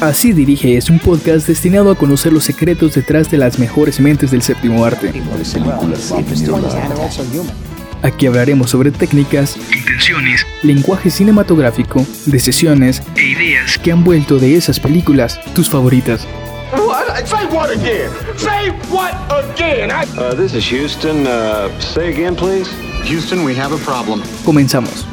Así dirige es un podcast destinado a conocer los secretos detrás de las mejores mentes del séptimo arte. Aquí hablaremos sobre técnicas, intenciones, lenguaje cinematográfico, decisiones e ideas que han vuelto de esas películas tus favoritas. Say what again? Say what again? Uh, this is Houston. Uh, say again, please. Houston, we have a problem. Comenzamos.